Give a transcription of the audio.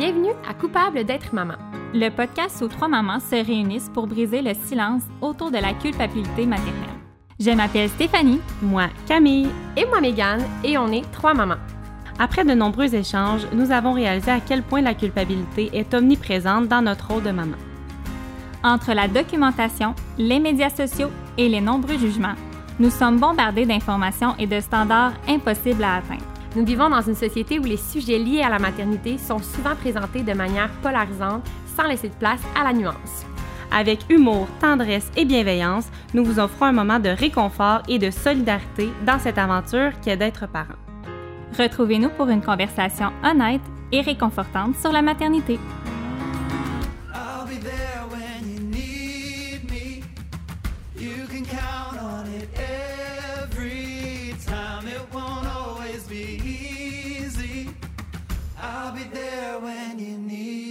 Bienvenue à Coupable d'être maman. Le podcast où trois mamans se réunissent pour briser le silence autour de la culpabilité maternelle. Je m'appelle Stéphanie. Moi, Camille. Et moi, Mégane, et on est trois mamans. Après de nombreux échanges, nous avons réalisé à quel point la culpabilité est omniprésente dans notre rôle de maman. Entre la documentation, les médias sociaux et les nombreux jugements, nous sommes bombardés d'informations et de standards impossibles à atteindre. Nous vivons dans une société où les sujets liés à la maternité sont souvent présentés de manière polarisante sans laisser de place à la nuance. Avec humour, tendresse et bienveillance, nous vous offrons un moment de réconfort et de solidarité dans cette aventure qui est d'être parent. Retrouvez-nous pour une conversation honnête et réconfortante sur la maternité. see. I'll be there when you need.